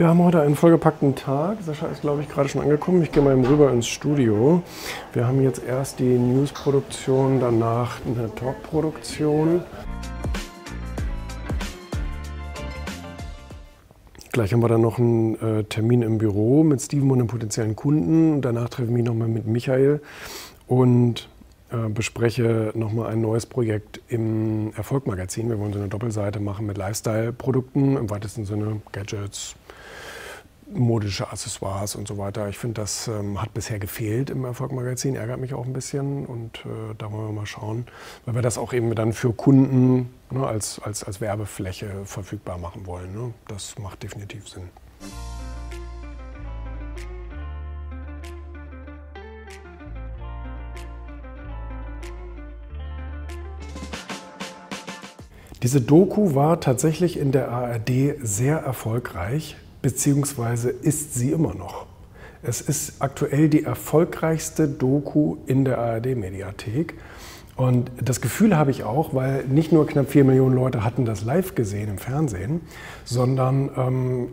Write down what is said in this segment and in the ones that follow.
Wir haben heute einen vollgepackten Tag. Sascha ist, glaube ich, gerade schon angekommen. Ich gehe mal rüber ins Studio. Wir haben jetzt erst die News-Produktion, danach eine Talk-Produktion. Gleich haben wir dann noch einen äh, Termin im Büro mit Steven und einem potenziellen Kunden. Danach treffe ich mich nochmal mit Michael und äh, bespreche nochmal ein neues Projekt im Erfolgmagazin. Wir wollen so eine Doppelseite machen mit Lifestyle-Produkten, im weitesten Sinne Gadgets, modische Accessoires und so weiter. Ich finde, das ähm, hat bisher gefehlt im Erfolgmagazin, ärgert mich auch ein bisschen und äh, da wollen wir mal schauen, weil wir das auch eben dann für Kunden ne, als, als, als Werbefläche verfügbar machen wollen. Ne? Das macht definitiv Sinn. Diese Doku war tatsächlich in der ARD sehr erfolgreich beziehungsweise ist sie immer noch. Es ist aktuell die erfolgreichste Doku in der ARD-Mediathek. Und das Gefühl habe ich auch, weil nicht nur knapp vier Millionen Leute hatten das live gesehen im Fernsehen, sondern ähm,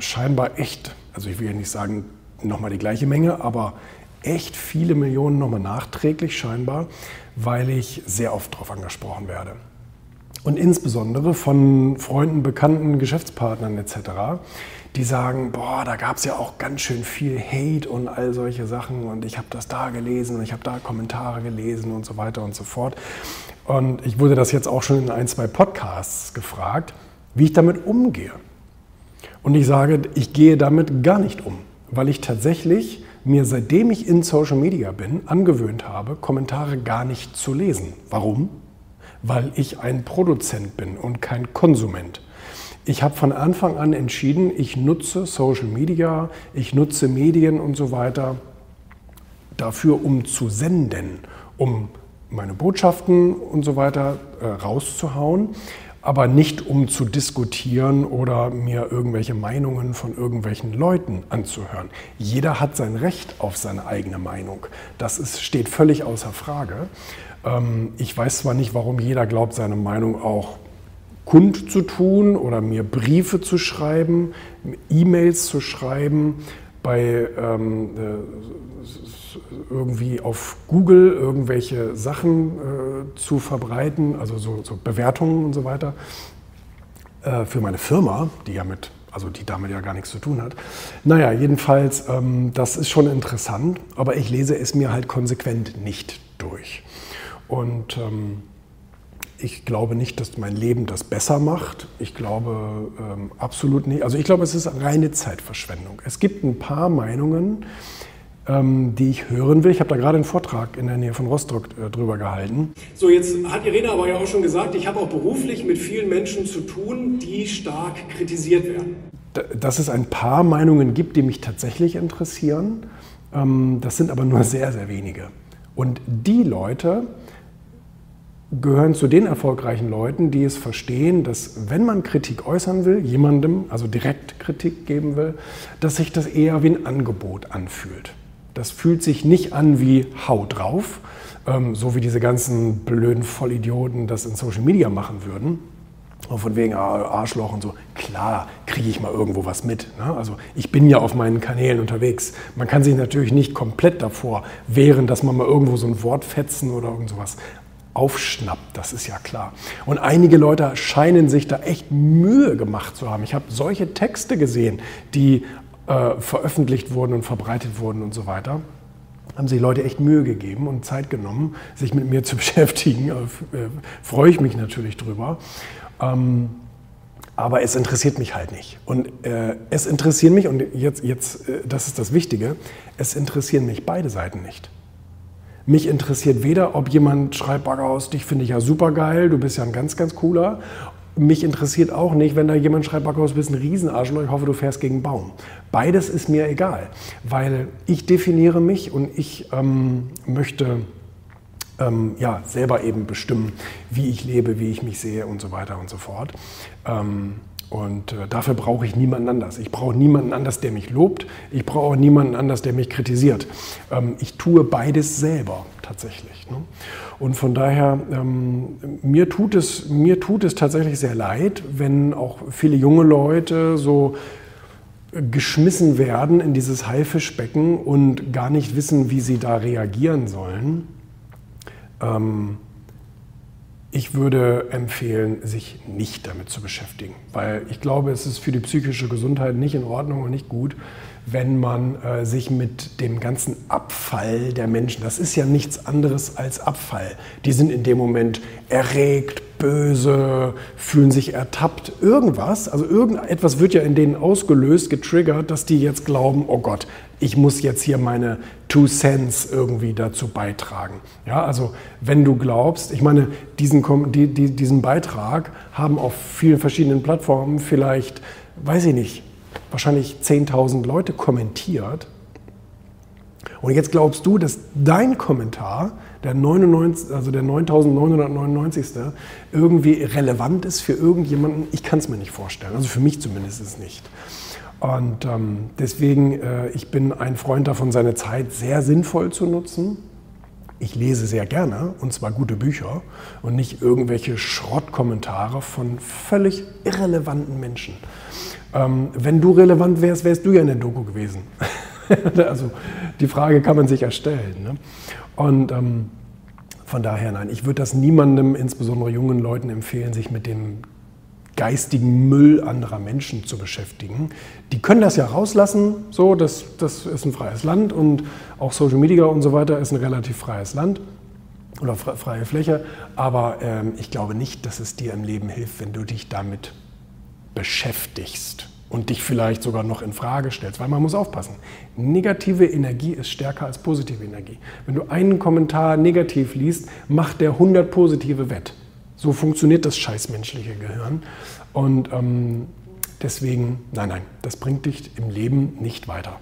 scheinbar echt, also ich will ja nicht sagen nochmal die gleiche Menge, aber echt viele Millionen nochmal nachträglich scheinbar, weil ich sehr oft darauf angesprochen werde. Und insbesondere von Freunden, Bekannten, Geschäftspartnern etc., die sagen, boah, da gab es ja auch ganz schön viel Hate und all solche Sachen und ich habe das da gelesen und ich habe da Kommentare gelesen und so weiter und so fort. Und ich wurde das jetzt auch schon in ein, zwei Podcasts gefragt, wie ich damit umgehe. Und ich sage, ich gehe damit gar nicht um, weil ich tatsächlich mir, seitdem ich in Social Media bin, angewöhnt habe, Kommentare gar nicht zu lesen. Warum? Weil ich ein Produzent bin und kein Konsument. Ich habe von Anfang an entschieden, ich nutze Social Media, ich nutze Medien und so weiter dafür, um zu senden, um meine Botschaften und so weiter äh, rauszuhauen, aber nicht um zu diskutieren oder mir irgendwelche Meinungen von irgendwelchen Leuten anzuhören. Jeder hat sein Recht auf seine eigene Meinung. Das ist, steht völlig außer Frage. Ähm, ich weiß zwar nicht, warum jeder glaubt, seine Meinung auch kundzutun oder mir Briefe zu schreiben, E-Mails zu schreiben, bei ähm, äh, irgendwie auf Google irgendwelche Sachen äh, zu verbreiten, also so, so, Bewertungen und so weiter, äh, für meine Firma, die ja mit, also die damit ja gar nichts zu tun hat. Naja, jedenfalls, ähm, das ist schon interessant, aber ich lese es mir halt konsequent nicht durch. Und ähm, ich glaube nicht, dass mein Leben das besser macht. Ich glaube ähm, absolut nicht. Also ich glaube, es ist reine Zeitverschwendung. Es gibt ein paar Meinungen, ähm, die ich hören will. Ich habe da gerade einen Vortrag in der Nähe von Rostock äh, drüber gehalten. So, jetzt hat Irene aber ja auch schon gesagt, ich habe auch beruflich mit vielen Menschen zu tun, die stark kritisiert werden. Dass es ein paar Meinungen gibt, die mich tatsächlich interessieren, ähm, das sind aber nur sehr, sehr wenige. Und die Leute, gehören zu den erfolgreichen Leuten, die es verstehen, dass wenn man Kritik äußern will, jemandem, also direkt Kritik geben will, dass sich das eher wie ein Angebot anfühlt. Das fühlt sich nicht an wie Hau drauf, ähm, so wie diese ganzen blöden Vollidioten das in Social Media machen würden. Und von wegen ah, Arschloch und so. Klar kriege ich mal irgendwo was mit. Ne? Also ich bin ja auf meinen Kanälen unterwegs. Man kann sich natürlich nicht komplett davor wehren, dass man mal irgendwo so ein Wort fetzen oder irgend sowas aufschnappt, das ist ja klar. Und einige Leute scheinen sich da echt Mühe gemacht zu haben. Ich habe solche Texte gesehen, die äh, veröffentlicht wurden und verbreitet wurden und so weiter. Haben sich Leute echt Mühe gegeben und Zeit genommen, sich mit mir zu beschäftigen. Äh, freue ich mich natürlich drüber. Ähm, aber es interessiert mich halt nicht. Und äh, es interessieren mich, und jetzt, jetzt äh, das ist das Wichtige, es interessieren mich beide Seiten nicht. Mich interessiert weder, ob jemand schreibt, Backhaus, dich finde ich ja super geil, du bist ja ein ganz, ganz cooler. Mich interessiert auch nicht, wenn da jemand schreibt, Backhaus, du bist ein Riesenarschloch, ich hoffe, du fährst gegen einen Baum. Beides ist mir egal, weil ich definiere mich und ich ähm, möchte ähm, ja, selber eben bestimmen, wie ich lebe, wie ich mich sehe und so weiter und so fort. Ähm, und äh, dafür brauche ich niemanden anders. Ich brauche niemanden anders, der mich lobt. Ich brauche auch niemanden anders, der mich kritisiert. Ähm, ich tue beides selber tatsächlich. Ne? Und von daher, ähm, mir, tut es, mir tut es tatsächlich sehr leid, wenn auch viele junge Leute so geschmissen werden in dieses Haifischbecken und gar nicht wissen, wie sie da reagieren sollen. Ähm, ich würde empfehlen, sich nicht damit zu beschäftigen, weil ich glaube, es ist für die psychische Gesundheit nicht in Ordnung und nicht gut, wenn man äh, sich mit dem ganzen Abfall der Menschen, das ist ja nichts anderes als Abfall, die sind in dem Moment erregt, böse, fühlen sich ertappt, irgendwas, also irgendetwas wird ja in denen ausgelöst, getriggert, dass die jetzt glauben, oh Gott, ich muss jetzt hier meine Two Cents irgendwie dazu beitragen. Ja, also wenn du glaubst, ich meine, diesen, die, die, diesen Beitrag haben auf vielen verschiedenen Plattformen vielleicht, weiß ich nicht, wahrscheinlich 10.000 Leute kommentiert. Und jetzt glaubst du, dass dein Kommentar, der 99, also der 9.999. irgendwie relevant ist für irgendjemanden? Ich kann es mir nicht vorstellen. Also für mich zumindest ist es nicht. Und ähm, deswegen, äh, ich bin ein Freund davon, seine Zeit sehr sinnvoll zu nutzen. Ich lese sehr gerne, und zwar gute Bücher und nicht irgendwelche Schrottkommentare von völlig irrelevanten Menschen. Ähm, wenn du relevant wärst, wärst du ja in der Doku gewesen. also die Frage kann man sich erstellen. Ne? Und ähm, von daher nein, ich würde das niemandem, insbesondere jungen Leuten, empfehlen, sich mit dem geistigen Müll anderer Menschen zu beschäftigen. Die können das ja rauslassen, so, das, das ist ein freies Land und auch Social Media und so weiter ist ein relativ freies Land oder freie Fläche. Aber ähm, ich glaube nicht, dass es dir im Leben hilft, wenn du dich damit beschäftigst und dich vielleicht sogar noch in Frage stellst, weil man muss aufpassen. Negative Energie ist stärker als positive Energie. Wenn du einen Kommentar negativ liest, macht der 100 positive wett. So funktioniert das scheißmenschliche Gehirn. Und ähm, deswegen, nein, nein, das bringt dich im Leben nicht weiter.